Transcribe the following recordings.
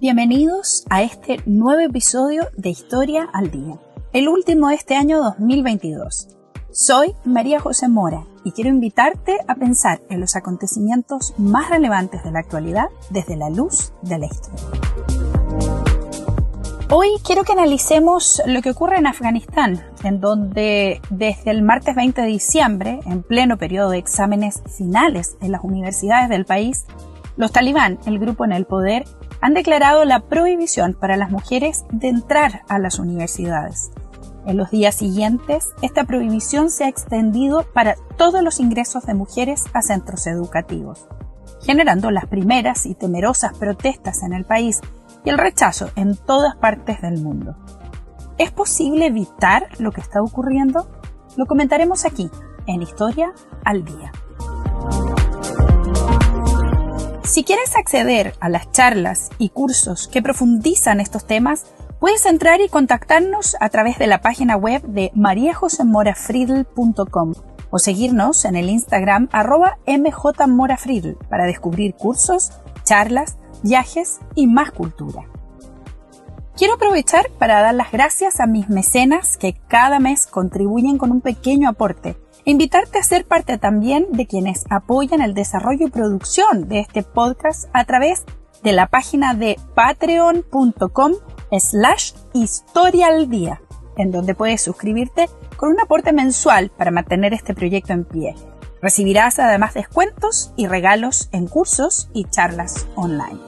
Bienvenidos a este nuevo episodio de Historia al Día, el último de este año 2022. Soy María José Mora y quiero invitarte a pensar en los acontecimientos más relevantes de la actualidad desde la luz de la historia. Hoy quiero que analicemos lo que ocurre en Afganistán, en donde desde el martes 20 de diciembre, en pleno periodo de exámenes finales en las universidades del país, los talibán, el grupo en el poder, han declarado la prohibición para las mujeres de entrar a las universidades. En los días siguientes, esta prohibición se ha extendido para todos los ingresos de mujeres a centros educativos, generando las primeras y temerosas protestas en el país y el rechazo en todas partes del mundo. ¿Es posible evitar lo que está ocurriendo? Lo comentaremos aquí, en Historia al Día. Si quieres acceder a las charlas y cursos que profundizan estos temas, puedes entrar y contactarnos a través de la página web de mariajosemorafriedl.com o seguirnos en el Instagram arroba mjmorafriedl para descubrir cursos, charlas, viajes y más cultura. Quiero aprovechar para dar las gracias a mis mecenas que cada mes contribuyen con un pequeño aporte invitarte a ser parte también de quienes apoyan el desarrollo y producción de este podcast a través de la página de patreon.com slash historia en donde puedes suscribirte con un aporte mensual para mantener este proyecto en pie. Recibirás además descuentos y regalos en cursos y charlas online.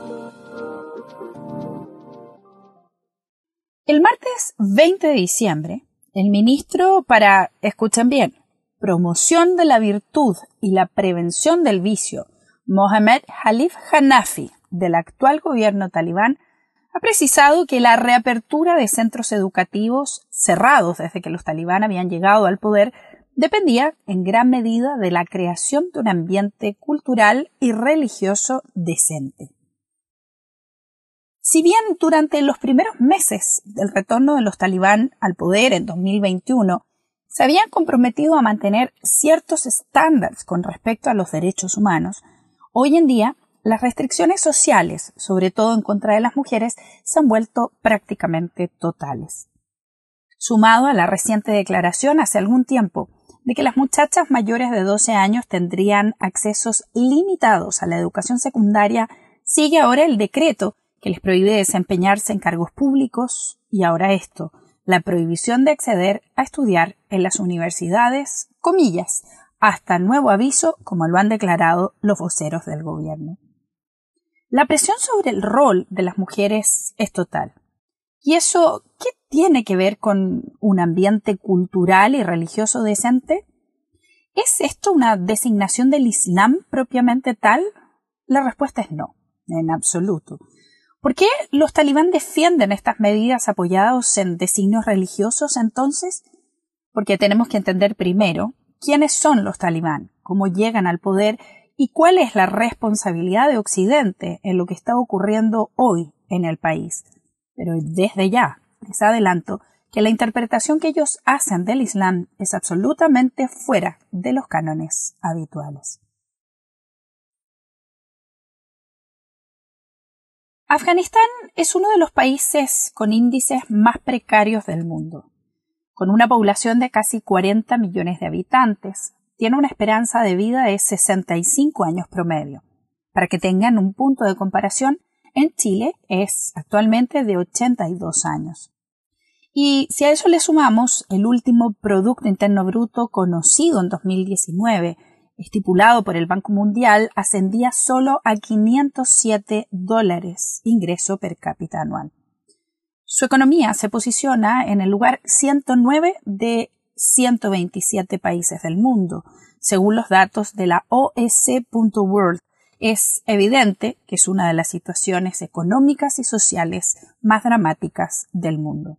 El martes 20 de diciembre, el ministro para, escuchen bien, promoción de la virtud y la prevención del vicio, Mohamed Khalif Hanafi, del actual gobierno talibán, ha precisado que la reapertura de centros educativos cerrados desde que los talibán habían llegado al poder dependía en gran medida de la creación de un ambiente cultural y religioso decente. Si bien durante los primeros meses del retorno de los talibán al poder en 2021 se habían comprometido a mantener ciertos estándares con respecto a los derechos humanos, hoy en día las restricciones sociales, sobre todo en contra de las mujeres, se han vuelto prácticamente totales. Sumado a la reciente declaración hace algún tiempo de que las muchachas mayores de 12 años tendrían accesos limitados a la educación secundaria, sigue ahora el decreto que les prohíbe desempeñarse en cargos públicos y ahora esto, la prohibición de acceder a estudiar en las universidades, comillas, hasta nuevo aviso, como lo han declarado los voceros del gobierno. La presión sobre el rol de las mujeres es total. ¿Y eso qué tiene que ver con un ambiente cultural y religioso decente? ¿Es esto una designación del Islam propiamente tal? La respuesta es no, en absoluto. ¿Por qué los talibán defienden estas medidas apoyadas en designios religiosos entonces? Porque tenemos que entender primero quiénes son los talibán, cómo llegan al poder y cuál es la responsabilidad de Occidente en lo que está ocurriendo hoy en el país. Pero desde ya les adelanto que la interpretación que ellos hacen del Islam es absolutamente fuera de los cánones habituales. Afganistán es uno de los países con índices más precarios del mundo. Con una población de casi 40 millones de habitantes, tiene una esperanza de vida de 65 años promedio. Para que tengan un punto de comparación, en Chile es actualmente de 82 años. Y si a eso le sumamos el último Producto Interno Bruto conocido en 2019, estipulado por el Banco Mundial ascendía solo a 507 dólares ingreso per cápita anual. Su economía se posiciona en el lugar 109 de 127 países del mundo, según los datos de la OEC.world. Es evidente que es una de las situaciones económicas y sociales más dramáticas del mundo.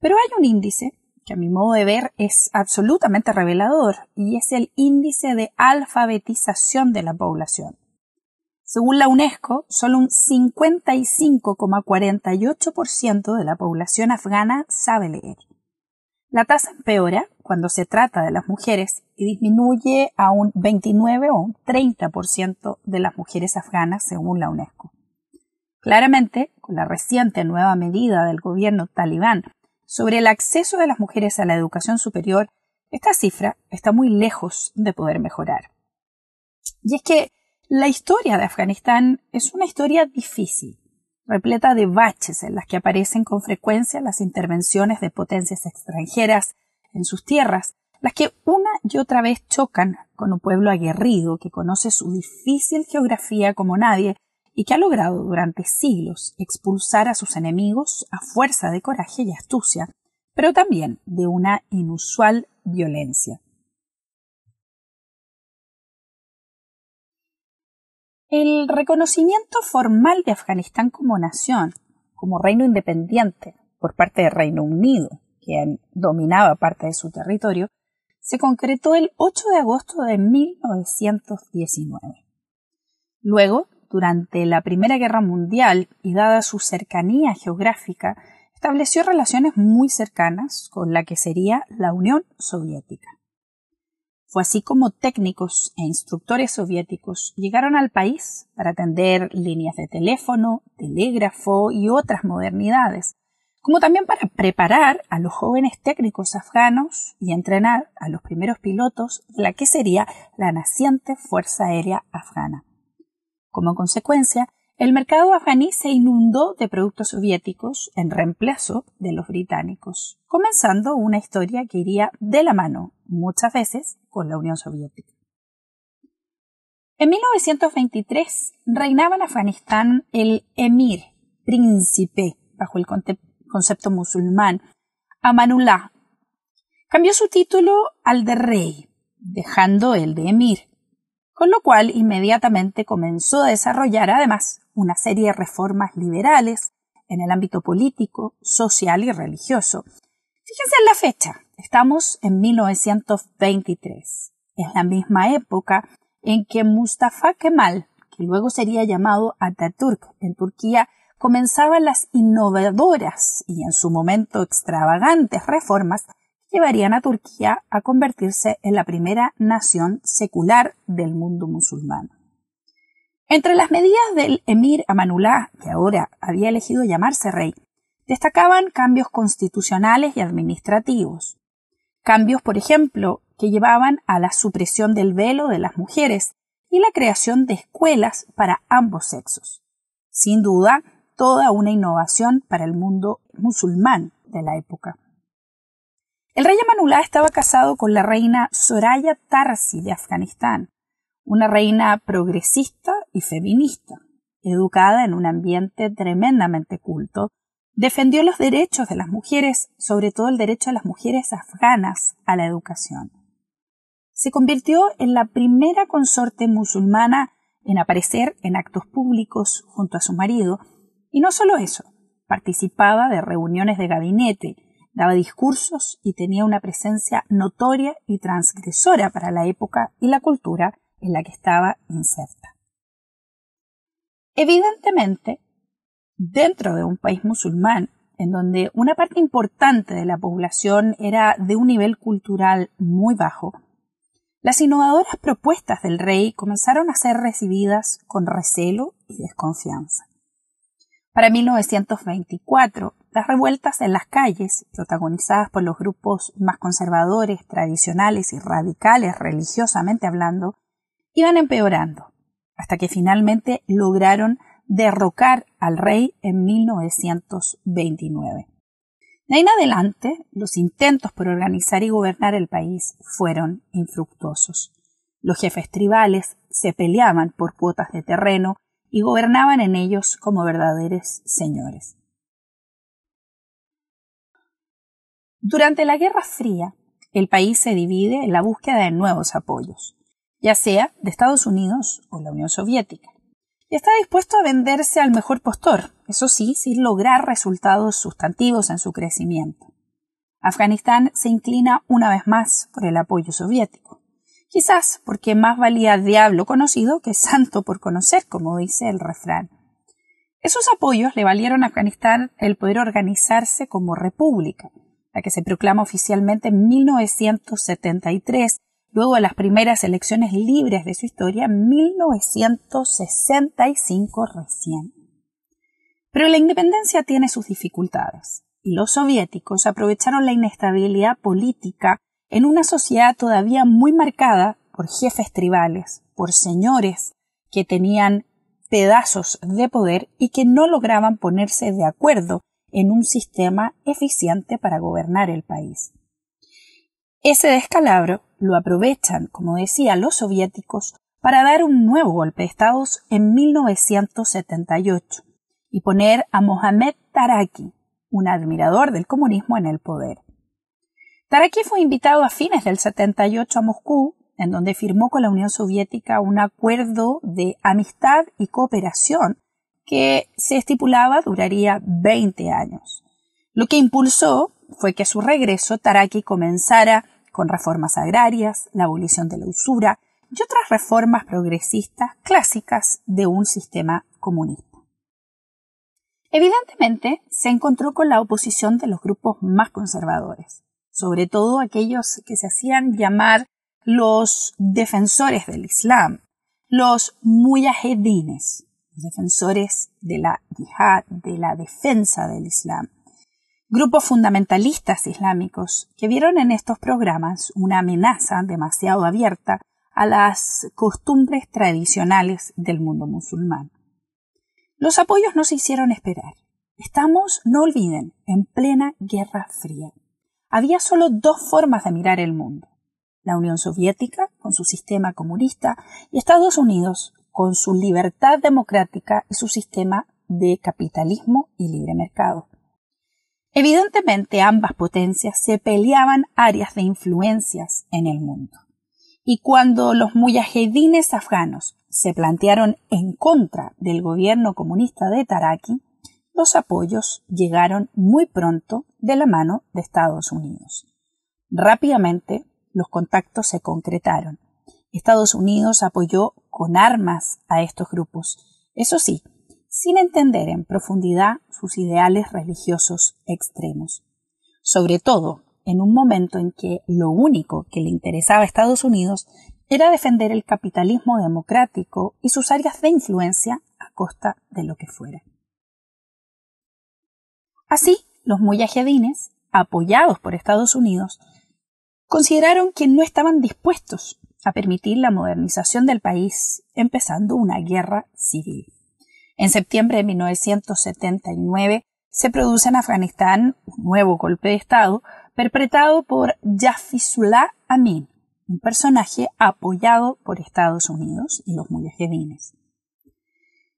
Pero hay un índice a mi modo de ver es absolutamente revelador y es el índice de alfabetización de la población. Según la UNESCO, solo un 55,48% de la población afgana sabe leer. La tasa empeora cuando se trata de las mujeres y disminuye a un 29 o un 30% de las mujeres afganas según la UNESCO. Claramente, con la reciente nueva medida del gobierno talibán sobre el acceso de las mujeres a la educación superior, esta cifra está muy lejos de poder mejorar. Y es que la historia de Afganistán es una historia difícil, repleta de baches en las que aparecen con frecuencia las intervenciones de potencias extranjeras en sus tierras, las que una y otra vez chocan con un pueblo aguerrido que conoce su difícil geografía como nadie y que ha logrado durante siglos expulsar a sus enemigos a fuerza de coraje y astucia, pero también de una inusual violencia. El reconocimiento formal de Afganistán como nación, como reino independiente por parte del Reino Unido, quien dominaba parte de su territorio, se concretó el 8 de agosto de 1919. Luego, durante la Primera Guerra Mundial y dada su cercanía geográfica, estableció relaciones muy cercanas con la que sería la Unión Soviética. Fue así como técnicos e instructores soviéticos llegaron al país para atender líneas de teléfono, telégrafo y otras modernidades, como también para preparar a los jóvenes técnicos afganos y entrenar a los primeros pilotos de la que sería la naciente Fuerza Aérea Afgana. Como consecuencia, el mercado afganí se inundó de productos soviéticos en reemplazo de los británicos, comenzando una historia que iría de la mano, muchas veces, con la Unión Soviética. En 1923 reinaba en Afganistán el emir, príncipe, bajo el concepto musulmán, Amanullah. Cambió su título al de rey, dejando el de emir, con lo cual inmediatamente comenzó a desarrollar además una serie de reformas liberales en el ámbito político, social y religioso. Fíjense en la fecha, estamos en 1923. Es la misma época en que Mustafa Kemal, que luego sería llamado Atatürk en Turquía, comenzaba las innovadoras y en su momento extravagantes reformas llevarían a Turquía a convertirse en la primera nación secular del mundo musulmán. Entre las medidas del emir Amanullah, que ahora había elegido llamarse rey, destacaban cambios constitucionales y administrativos. Cambios, por ejemplo, que llevaban a la supresión del velo de las mujeres y la creación de escuelas para ambos sexos. Sin duda, toda una innovación para el mundo musulmán de la época. El rey Amanullah estaba casado con la reina Soraya Tarsi de Afganistán, una reina progresista y feminista, educada en un ambiente tremendamente culto, defendió los derechos de las mujeres, sobre todo el derecho de las mujeres afganas a la educación. Se convirtió en la primera consorte musulmana en aparecer en actos públicos junto a su marido, y no solo eso, participaba de reuniones de gabinete, daba discursos y tenía una presencia notoria y transgresora para la época y la cultura en la que estaba inserta. Evidentemente, dentro de un país musulmán, en donde una parte importante de la población era de un nivel cultural muy bajo, las innovadoras propuestas del rey comenzaron a ser recibidas con recelo y desconfianza. Para 1924, las revueltas en las calles, protagonizadas por los grupos más conservadores, tradicionales y radicales religiosamente hablando, iban empeorando, hasta que finalmente lograron derrocar al rey en 1929. De ahí en adelante, los intentos por organizar y gobernar el país fueron infructuosos. Los jefes tribales se peleaban por cuotas de terreno y gobernaban en ellos como verdaderos señores. Durante la Guerra Fría, el país se divide en la búsqueda de nuevos apoyos, ya sea de Estados Unidos o la Unión Soviética, y está dispuesto a venderse al mejor postor, eso sí, sin lograr resultados sustantivos en su crecimiento. Afganistán se inclina una vez más por el apoyo soviético. Quizás porque más valía diablo conocido que santo por conocer, como dice el refrán. Esos apoyos le valieron a Afganistán el poder organizarse como república, la que se proclama oficialmente en 1973, luego de las primeras elecciones libres de su historia en 1965 recién. Pero la independencia tiene sus dificultades, y los soviéticos aprovecharon la inestabilidad política en una sociedad todavía muy marcada por jefes tribales, por señores que tenían pedazos de poder y que no lograban ponerse de acuerdo en un sistema eficiente para gobernar el país. Ese descalabro lo aprovechan, como decía, los soviéticos para dar un nuevo golpe de Estado en 1978 y poner a Mohamed Taraki, un admirador del comunismo, en el poder. Taraki fue invitado a fines del 78 a Moscú, en donde firmó con la Unión Soviética un acuerdo de amistad y cooperación que se estipulaba duraría 20 años. Lo que impulsó fue que a su regreso Taraki comenzara con reformas agrarias, la abolición de la usura y otras reformas progresistas clásicas de un sistema comunista. Evidentemente, se encontró con la oposición de los grupos más conservadores, sobre todo aquellos que se hacían llamar los defensores del Islam, los muyahedines, defensores de la yihad, de la defensa del Islam, grupos fundamentalistas islámicos que vieron en estos programas una amenaza demasiado abierta a las costumbres tradicionales del mundo musulmán. Los apoyos no se hicieron esperar. Estamos, no olviden, en plena Guerra Fría. Había solo dos formas de mirar el mundo. La Unión Soviética, con su sistema comunista, y Estados Unidos, con su libertad democrática y su sistema de capitalismo y libre mercado. Evidentemente ambas potencias se peleaban áreas de influencias en el mundo. Y cuando los muyahedines afganos se plantearon en contra del gobierno comunista de Taraki, los apoyos llegaron muy pronto de la mano de Estados Unidos. Rápidamente los contactos se concretaron. Estados Unidos apoyó con armas a estos grupos. Eso sí, sin entender en profundidad sus ideales religiosos extremos. Sobre todo en un momento en que lo único que le interesaba a Estados Unidos era defender el capitalismo democrático y sus áreas de influencia a costa de lo que fuera. Así, los muyahedines, apoyados por Estados Unidos, consideraron que no estaban dispuestos a permitir la modernización del país, empezando una guerra civil. En septiembre de 1979 se produce en Afganistán un nuevo golpe de Estado perpetrado por Jafizullah Amin, un personaje apoyado por Estados Unidos y los mujahedines.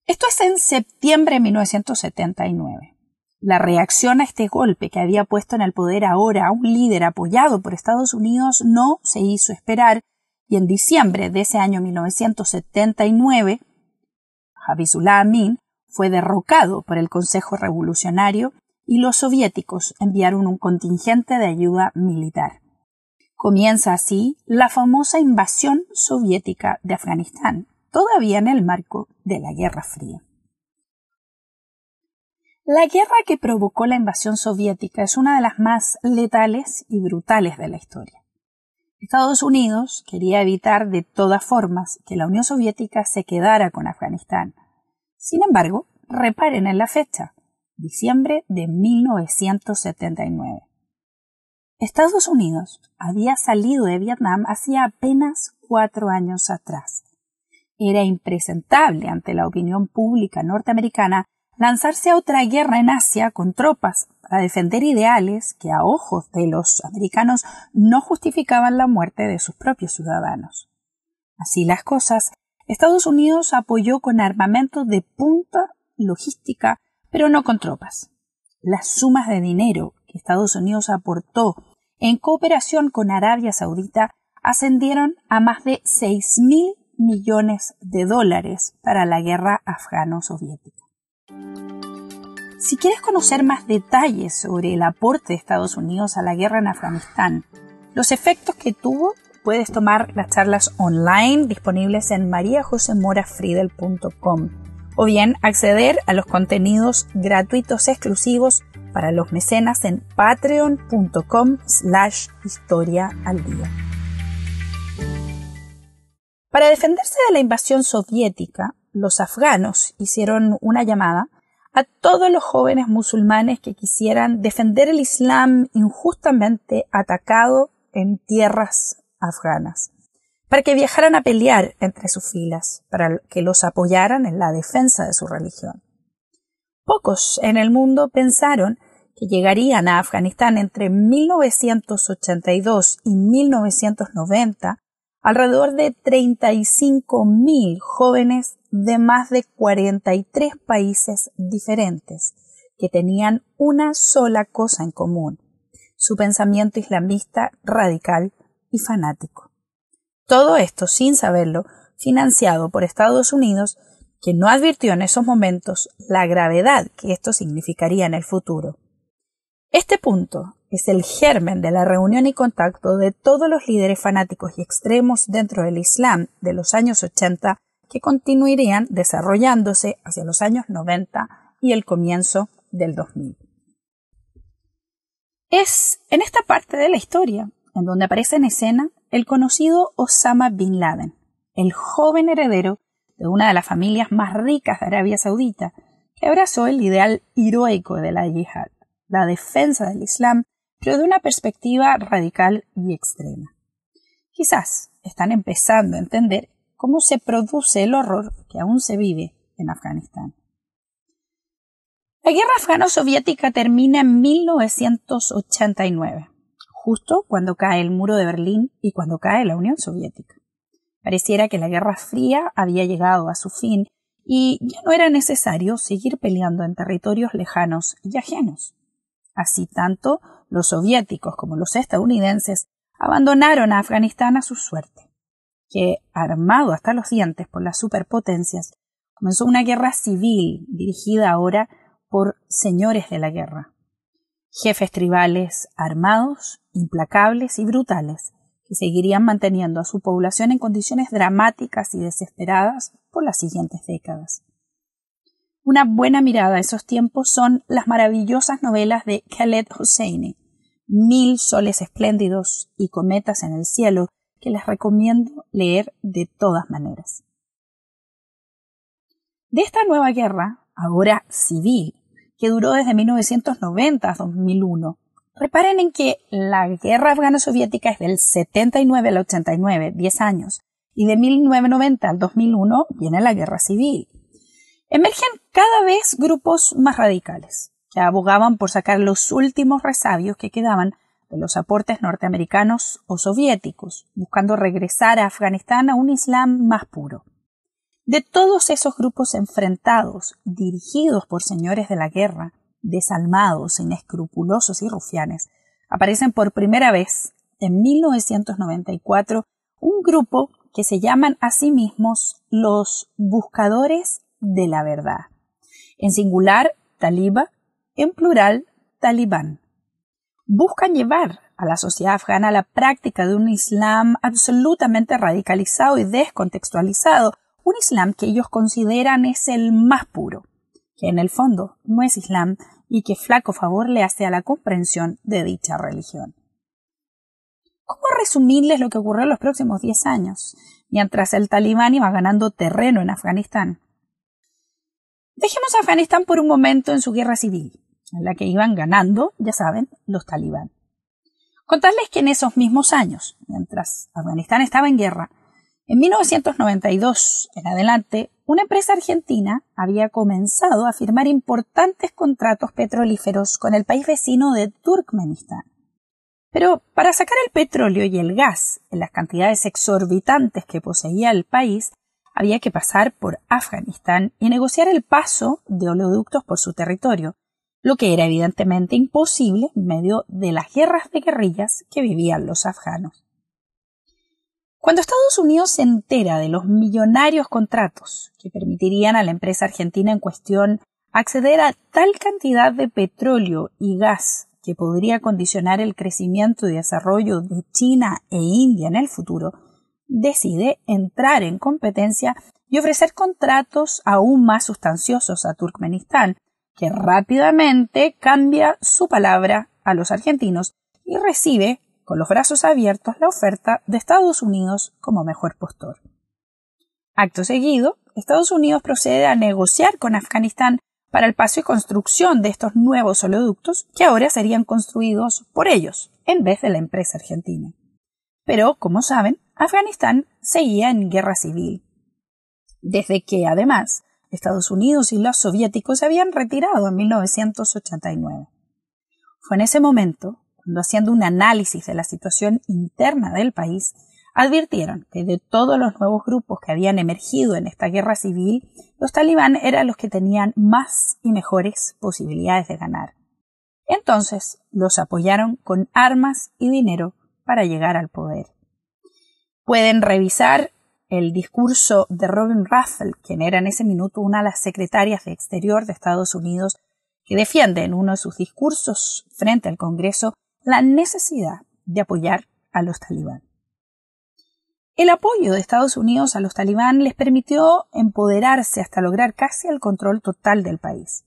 Esto es en septiembre de 1979. La reacción a este golpe que había puesto en el poder ahora a un líder apoyado por Estados Unidos no se hizo esperar y en diciembre de ese año 1979 Habibullah Amin, fue derrocado por el Consejo Revolucionario y los soviéticos enviaron un contingente de ayuda militar. Comienza así la famosa invasión soviética de Afganistán, todavía en el marco de la Guerra Fría. La guerra que provocó la invasión soviética es una de las más letales y brutales de la historia. Estados Unidos quería evitar de todas formas que la Unión Soviética se quedara con Afganistán. Sin embargo, reparen en la fecha, diciembre de 1979. Estados Unidos había salido de Vietnam hacía apenas cuatro años atrás. Era impresentable ante la opinión pública norteamericana lanzarse a otra guerra en Asia con tropas a defender ideales que a ojos de los americanos no justificaban la muerte de sus propios ciudadanos. Así las cosas, Estados Unidos apoyó con armamento de punta logística, pero no con tropas. Las sumas de dinero que Estados Unidos aportó en cooperación con Arabia Saudita ascendieron a más de seis mil millones de dólares para la guerra afgano-soviética. Si quieres conocer más detalles sobre el aporte de Estados Unidos a la guerra en Afganistán, los efectos que tuvo, puedes tomar las charlas online disponibles en mariajosemorafriedel.com o bien acceder a los contenidos gratuitos exclusivos para los mecenas en patreon.com slash historia al día. Para defenderse de la invasión soviética, los afganos hicieron una llamada a todos los jóvenes musulmanes que quisieran defender el Islam injustamente atacado en tierras afganas, para que viajaran a pelear entre sus filas, para que los apoyaran en la defensa de su religión. Pocos en el mundo pensaron que llegarían a Afganistán entre 1982 y 1990 alrededor de 35.000 jóvenes de más de 43 países diferentes que tenían una sola cosa en común, su pensamiento islamista radical y fanático. Todo esto, sin saberlo, financiado por Estados Unidos, que no advirtió en esos momentos la gravedad que esto significaría en el futuro. Este punto es el germen de la reunión y contacto de todos los líderes fanáticos y extremos dentro del Islam de los años 80 que continuarían desarrollándose hacia los años 90 y el comienzo del 2000. Es en esta parte de la historia en donde aparece en escena el conocido Osama Bin Laden, el joven heredero de una de las familias más ricas de Arabia Saudita, que abrazó el ideal heroico de la yihad, la defensa del Islam pero de una perspectiva radical y extrema. Quizás están empezando a entender cómo se produce el horror que aún se vive en Afganistán. La guerra afgano-soviética termina en 1989, justo cuando cae el muro de Berlín y cuando cae la Unión Soviética. Pareciera que la Guerra Fría había llegado a su fin y ya no era necesario seguir peleando en territorios lejanos y ajenos. Así tanto los soviéticos como los estadounidenses abandonaron a Afganistán a su suerte, que, armado hasta los dientes por las superpotencias, comenzó una guerra civil dirigida ahora por señores de la guerra, jefes tribales armados, implacables y brutales, que seguirían manteniendo a su población en condiciones dramáticas y desesperadas por las siguientes décadas. Una buena mirada a esos tiempos son las maravillosas novelas de Khaled Hosseini, Mil soles espléndidos y cometas en el cielo, que les recomiendo leer de todas maneras. De esta nueva guerra, ahora civil, que duró desde 1990 a 2001, reparen en que la guerra afgano-soviética es del 79 al 89, 10 años, y de 1990 al 2001 viene la guerra civil, Emergen cada vez grupos más radicales, que abogaban por sacar los últimos resabios que quedaban los aportes norteamericanos o soviéticos, buscando regresar a Afganistán a un Islam más puro. De todos esos grupos enfrentados, dirigidos por señores de la guerra, desalmados, inescrupulosos y rufianes, aparecen por primera vez en 1994 un grupo que se llaman a sí mismos los buscadores de la verdad. En singular, taliba, en plural, talibán. Buscan llevar a la sociedad afgana la práctica de un Islam absolutamente radicalizado y descontextualizado, un Islam que ellos consideran es el más puro, que en el fondo no es Islam y que flaco favor le hace a la comprensión de dicha religión. ¿Cómo resumirles lo que ocurrió en los próximos diez años, mientras el talibán iba ganando terreno en Afganistán? Dejemos a Afganistán por un momento en su guerra civil, en la que iban ganando, ya saben, los talibán. Contarles que en esos mismos años, mientras Afganistán estaba en guerra, en 1992 en adelante, una empresa argentina había comenzado a firmar importantes contratos petrolíferos con el país vecino de Turkmenistán. Pero para sacar el petróleo y el gas en las cantidades exorbitantes que poseía el país, había que pasar por Afganistán y negociar el paso de oleoductos por su territorio, lo que era evidentemente imposible en medio de las guerras de guerrillas que vivían los afganos. Cuando Estados Unidos se entera de los millonarios contratos que permitirían a la empresa argentina en cuestión acceder a tal cantidad de petróleo y gas que podría condicionar el crecimiento y desarrollo de China e India en el futuro, decide entrar en competencia y ofrecer contratos aún más sustanciosos a Turkmenistán, que rápidamente cambia su palabra a los argentinos y recibe con los brazos abiertos la oferta de Estados Unidos como mejor postor. Acto seguido, Estados Unidos procede a negociar con Afganistán para el paso y construcción de estos nuevos oleoductos que ahora serían construidos por ellos en vez de la empresa argentina. Pero, como saben, Afganistán seguía en guerra civil, desde que, además, Estados Unidos y los soviéticos se habían retirado en 1989. Fue en ese momento cuando, haciendo un análisis de la situación interna del país, advirtieron que de todos los nuevos grupos que habían emergido en esta guerra civil, los talibán eran los que tenían más y mejores posibilidades de ganar. Entonces los apoyaron con armas y dinero para llegar al poder. Pueden revisar el discurso de Robin Russell, quien era en ese minuto una de las secretarias de Exterior de Estados Unidos, que defiende en uno de sus discursos frente al Congreso la necesidad de apoyar a los talibán. El apoyo de Estados Unidos a los talibán les permitió empoderarse hasta lograr casi el control total del país.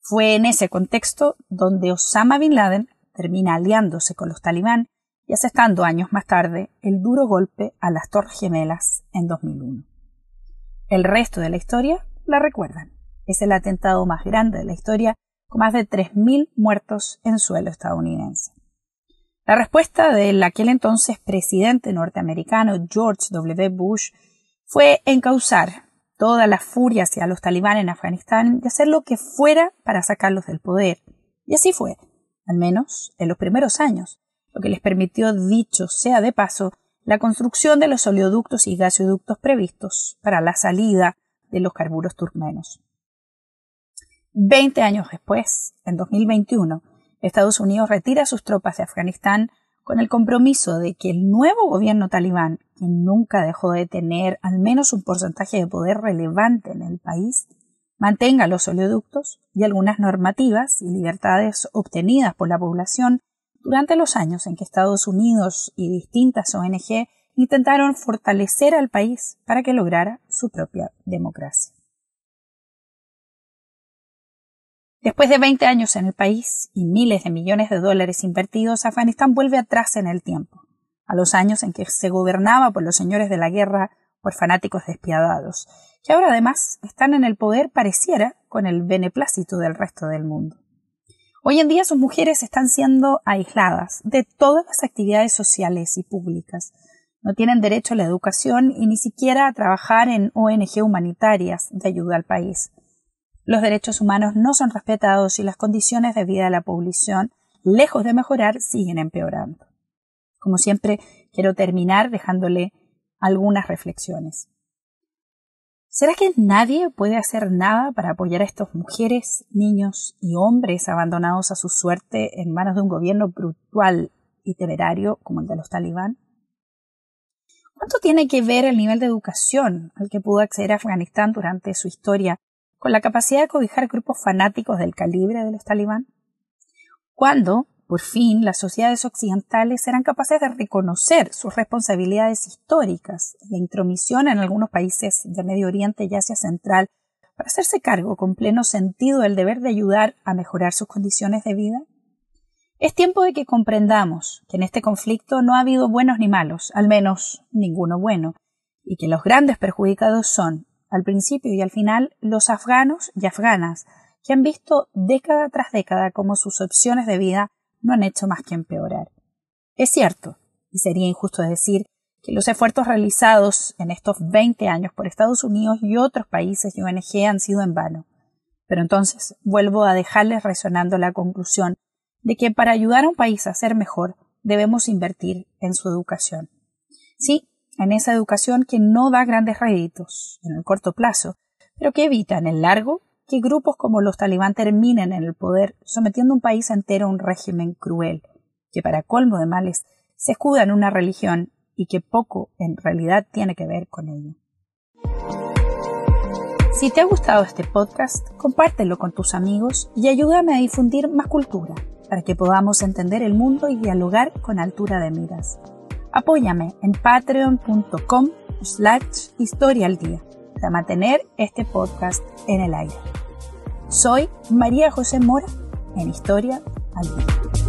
Fue en ese contexto donde Osama Bin Laden termina aliándose con los talibán y años más tarde el duro golpe a las Torres Gemelas en 2001. El resto de la historia la recuerdan. Es el atentado más grande de la historia, con más de 3.000 muertos en suelo estadounidense. La respuesta del aquel entonces presidente norteamericano George W. Bush fue encauzar toda la furia hacia los talibán en Afganistán y hacer lo que fuera para sacarlos del poder. Y así fue, al menos en los primeros años, lo que les permitió, dicho sea de paso, la construcción de los oleoductos y gasoductos previstos para la salida de los carburos turmenos. Veinte años después, en 2021, Estados Unidos retira sus tropas de Afganistán con el compromiso de que el nuevo gobierno talibán, que nunca dejó de tener al menos un porcentaje de poder relevante en el país, mantenga los oleoductos y algunas normativas y libertades obtenidas por la población durante los años en que Estados Unidos y distintas ONG intentaron fortalecer al país para que lograra su propia democracia. Después de 20 años en el país y miles de millones de dólares invertidos, Afganistán vuelve atrás en el tiempo, a los años en que se gobernaba por los señores de la guerra por fanáticos despiadados, que ahora además están en el poder pareciera con el beneplácito del resto del mundo. Hoy en día sus mujeres están siendo aisladas de todas las actividades sociales y públicas. No tienen derecho a la educación y ni siquiera a trabajar en ONG humanitarias de ayuda al país. Los derechos humanos no son respetados y las condiciones de vida de la población, lejos de mejorar, siguen empeorando. Como siempre, quiero terminar dejándole algunas reflexiones. ¿Será que nadie puede hacer nada para apoyar a estas mujeres, niños y hombres abandonados a su suerte en manos de un gobierno brutal y temerario como el de los talibán? ¿Cuánto tiene que ver el nivel de educación al que pudo acceder a Afganistán durante su historia con la capacidad de cobijar grupos fanáticos del calibre de los talibán? ¿Cuándo, por fin, las sociedades occidentales serán capaces de reconocer sus responsabilidades históricas, la intromisión en algunos países de Medio Oriente y Asia Central, para hacerse cargo con pleno sentido del deber de ayudar a mejorar sus condiciones de vida? Es tiempo de que comprendamos que en este conflicto no ha habido buenos ni malos, al menos ninguno bueno, y que los grandes perjudicados son al principio y al final los afganos y afganas, que han visto década tras década cómo sus opciones de vida no han hecho más que empeorar. Es cierto, y sería injusto decir, que los esfuerzos realizados en estos 20 años por Estados Unidos y otros países y ONG han sido en vano. Pero entonces vuelvo a dejarles resonando la conclusión de que para ayudar a un país a ser mejor debemos invertir en su educación. Sí, en esa educación que no da grandes réditos en el corto plazo, pero que evita en el largo que grupos como los talibán terminen en el poder sometiendo un país entero a un régimen cruel, que para colmo de males se escuda en una religión y que poco en realidad tiene que ver con ello. Si te ha gustado este podcast, compártelo con tus amigos y ayúdame a difundir más cultura para que podamos entender el mundo y dialogar con altura de miras. Apóyame en patreon.com slash historia al día para mantener este podcast en el aire. Soy María José Mora en Historia al día.